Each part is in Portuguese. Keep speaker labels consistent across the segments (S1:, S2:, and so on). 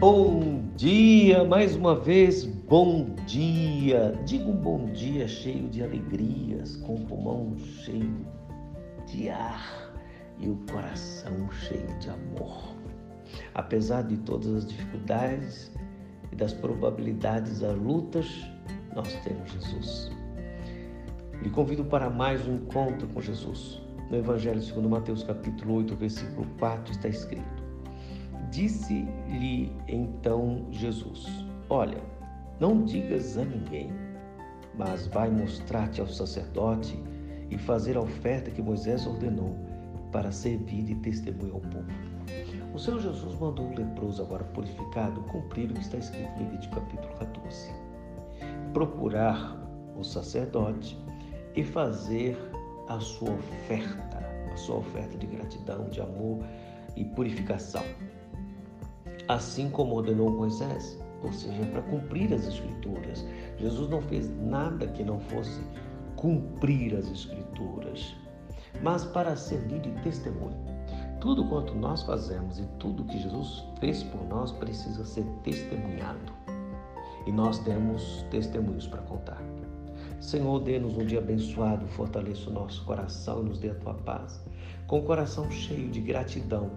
S1: Bom dia, mais uma vez, bom dia. Diga um bom dia cheio de alegrias, com o pulmão cheio de ar e o coração cheio de amor. Apesar de todas as dificuldades e das probabilidades das lutas, nós temos Jesus. Lhe convido para mais um encontro com Jesus. No Evangelho segundo Mateus capítulo 8, versículo 4 está escrito: Disse-lhe então Jesus: Olha, não digas a ninguém, mas vai mostrar-te ao sacerdote e fazer a oferta que Moisés ordenou para servir de testemunho ao povo. O Senhor Jesus mandou o leproso, agora purificado, cumprir o que está escrito em Levítico capítulo 14. Procurar o sacerdote e fazer a sua oferta, a sua oferta de gratidão, de amor e purificação assim como ordenou Moisés, ou seja, para cumprir as Escrituras. Jesus não fez nada que não fosse cumprir as Escrituras, mas para servir de testemunho. Tudo quanto nós fazemos e tudo que Jesus fez por nós precisa ser testemunhado. E nós temos testemunhos para contar. Senhor, dê-nos um dia abençoado, fortaleça o nosso coração e nos dê a tua paz. Com o coração cheio de gratidão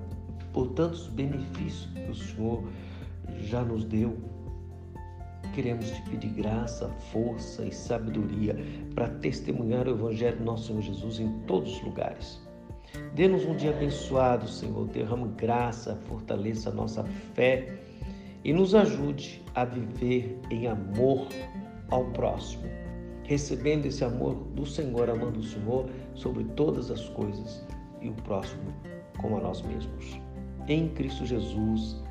S1: por tantos benefícios que o Senhor já nos deu. Queremos te pedir graça, força e sabedoria para testemunhar o Evangelho do nosso Senhor Jesus em todos os lugares. Dê-nos um dia abençoado, Senhor. Derrama graça, fortaleça a nossa fé e nos ajude a viver em amor ao próximo, recebendo esse amor do Senhor, amando o Senhor sobre todas as coisas e o próximo como a nós mesmos em Cristo Jesus.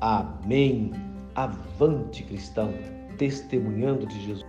S1: Amém. Avante, cristão, testemunhando de Jesus.